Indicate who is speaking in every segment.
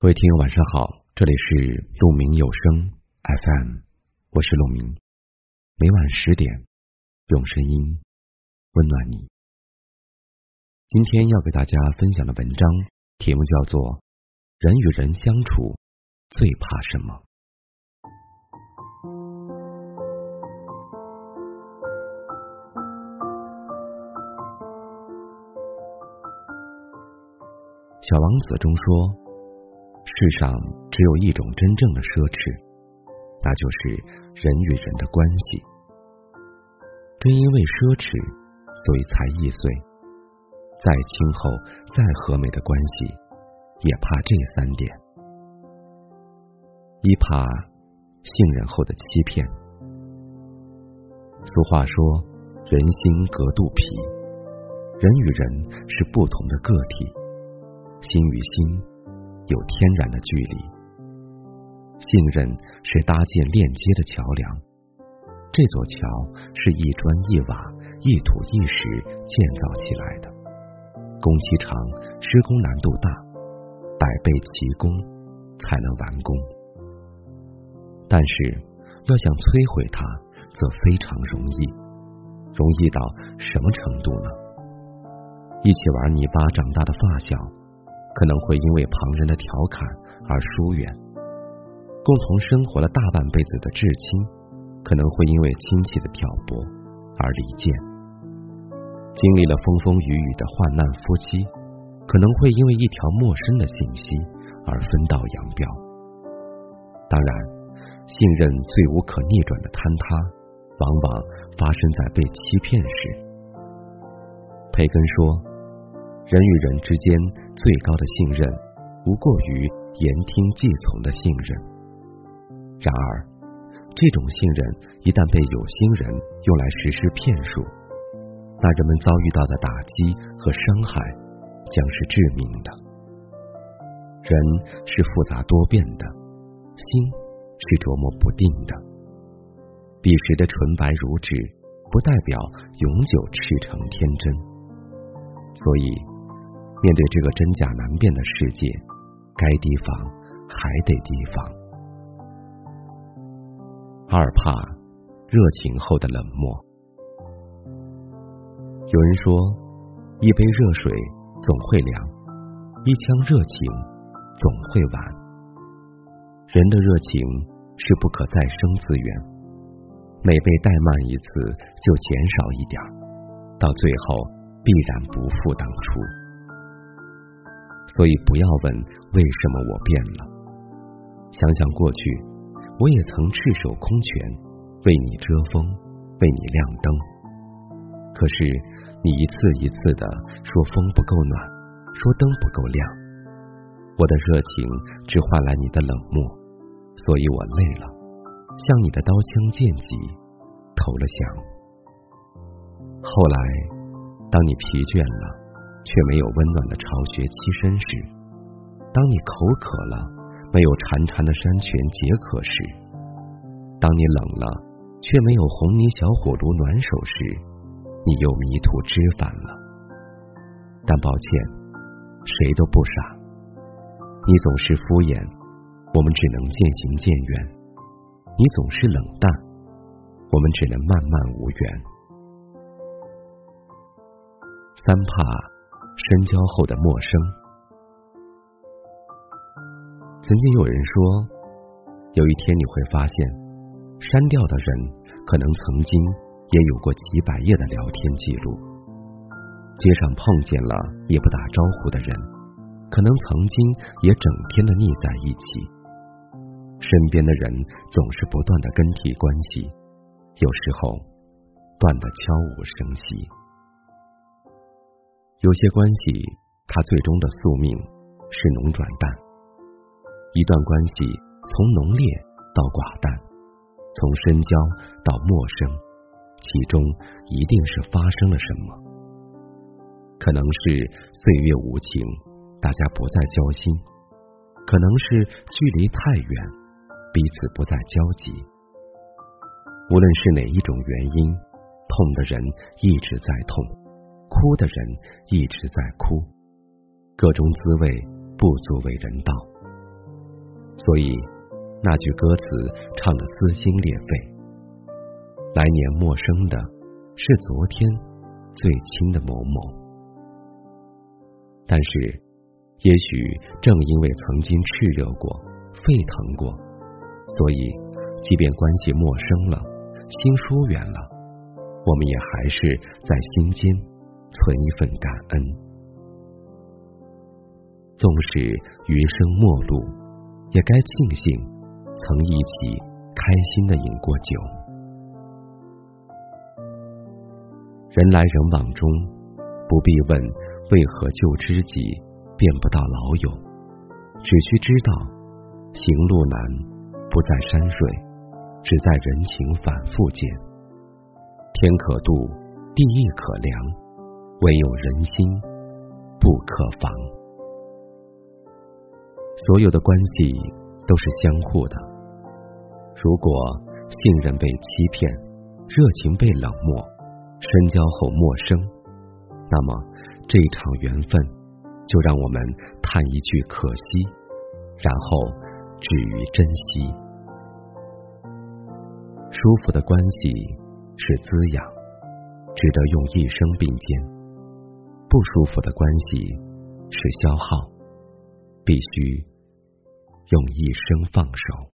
Speaker 1: 各位听友晚上好，这里是鹿鸣有声 FM，我是鹿鸣，每晚十点用声音温暖你。今天要给大家分享的文章题目叫做《人与人相处最怕什么》。小王子中说。世上只有一种真正的奢侈，那就是人与人的关系。正因为奢侈，所以才易碎。再亲厚、再和美的关系，也怕这三点：一怕信任后的欺骗。俗话说：“人心隔肚皮。”人与人是不同的个体，心与心。有天然的距离，信任是搭建链接的桥梁。这座桥是一砖一瓦、一土一石建造起来的，工期长，施工难度大，百倍奇功才能完工。但是要想摧毁它，则非常容易，容易到什么程度呢？一起玩泥巴长大的发小。可能会因为旁人的调侃而疏远，共同生活了大半辈子的至亲，可能会因为亲戚的挑拨而离间；经历了风风雨雨的患难夫妻，可能会因为一条陌生的信息而分道扬镳。当然，信任最无可逆转的坍塌，往往发生在被欺骗时。培根说。人与人之间最高的信任，无过于言听计从的信任。然而，这种信任一旦被有心人用来实施骗术，那人们遭遇到的打击和伤害将是致命的。人是复杂多变的，心是琢磨不定的。彼时的纯白如纸，不代表永久赤诚天真。所以。面对这个真假难辨的世界，该提防还得提防。二怕热情后的冷漠。有人说，一杯热水总会凉，一腔热情总会完。人的热情是不可再生资源，每被怠慢一次就减少一点，到最后必然不复当初。所以不要问为什么我变了，想想过去，我也曾赤手空拳为你遮风，为你亮灯。可是你一次一次的说风不够暖，说灯不够亮，我的热情只换来你的冷漠，所以我累了，向你的刀枪剑戟投了降。后来，当你疲倦了。却没有温暖的巢穴栖身时，当你口渴了，没有潺潺的山泉解渴时，当你冷了，却没有红泥小火炉暖手时，你又迷途知返了。但抱歉，谁都不傻，你总是敷衍，我们只能渐行渐远；你总是冷淡，我们只能慢慢无缘。三怕。深交后的陌生。曾经有人说，有一天你会发现，删掉的人可能曾经也有过几百页的聊天记录。街上碰见了也不打招呼的人，可能曾经也整天的腻在一起。身边的人总是不断的更替关系，有时候断的悄无声息。有些关系，它最终的宿命是浓转淡。一段关系从浓烈到寡淡，从深交到陌生，其中一定是发生了什么。可能是岁月无情，大家不再交心；可能是距离太远，彼此不再交集。无论是哪一种原因，痛的人一直在痛。哭的人一直在哭，各种滋味不足为人道。所以那句歌词唱得撕心裂肺。来年陌生的是昨天最亲的某某，但是也许正因为曾经炽热过、沸腾过，所以即便关系陌生了、心疏远了，我们也还是在心间存一份感恩。纵使余生陌路，也该庆幸曾一起开心的饮过酒。人来人往中，不必问为何旧知己变不到老友，只需知道行路难不在山水，只在人情反复间。天可度，地亦可量，唯有人心不可防。所有的关系都是相互的，如果信任被欺骗，热情被冷漠。深交后陌生，那么这场缘分就让我们叹一句可惜，然后止于珍惜。舒服的关系是滋养，值得用一生并肩；不舒服的关系是消耗，必须用一生放手。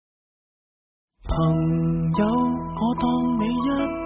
Speaker 2: 朋友，我当你一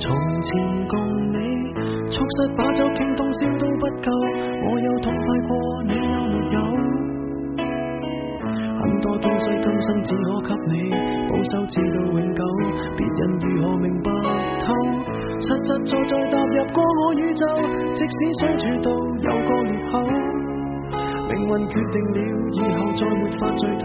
Speaker 2: 从前共你。促膝把酒倾通宵都不够，我有痛快过，你。有没有？很多东西今生只可给你。保守，至到永久。别人如何明白透？实实在在踏入过我宇宙，即使相处到有个裂口。命运决定了以后再没法聚头，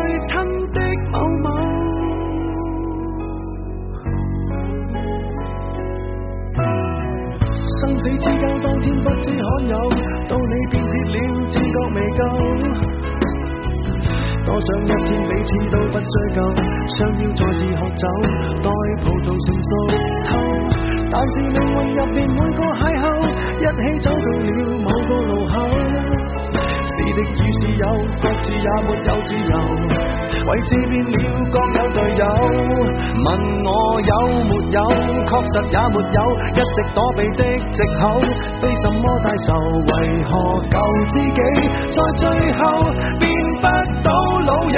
Speaker 2: 多想一天彼此都不追究，想要再次喝酒，待葡萄成熟透。但是命运入面每个邂逅，一起走到了某个路口。是敌与是有，各自也没有自由。位置变了，各有队友。问我有没有，确实也没有，一直躲避的借口。非什么大仇，为何旧知己在最后变不到老友？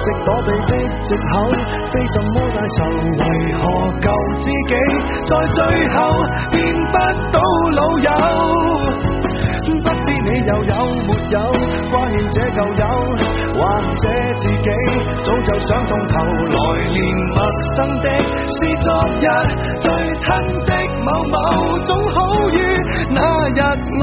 Speaker 2: 直躲避的借口，非什么大仇，为何旧知己在最后变不到老友？不知你又有没有挂念这旧友？或者自己早就想通透，来年陌生的是昨日最亲的某某，总好于那日我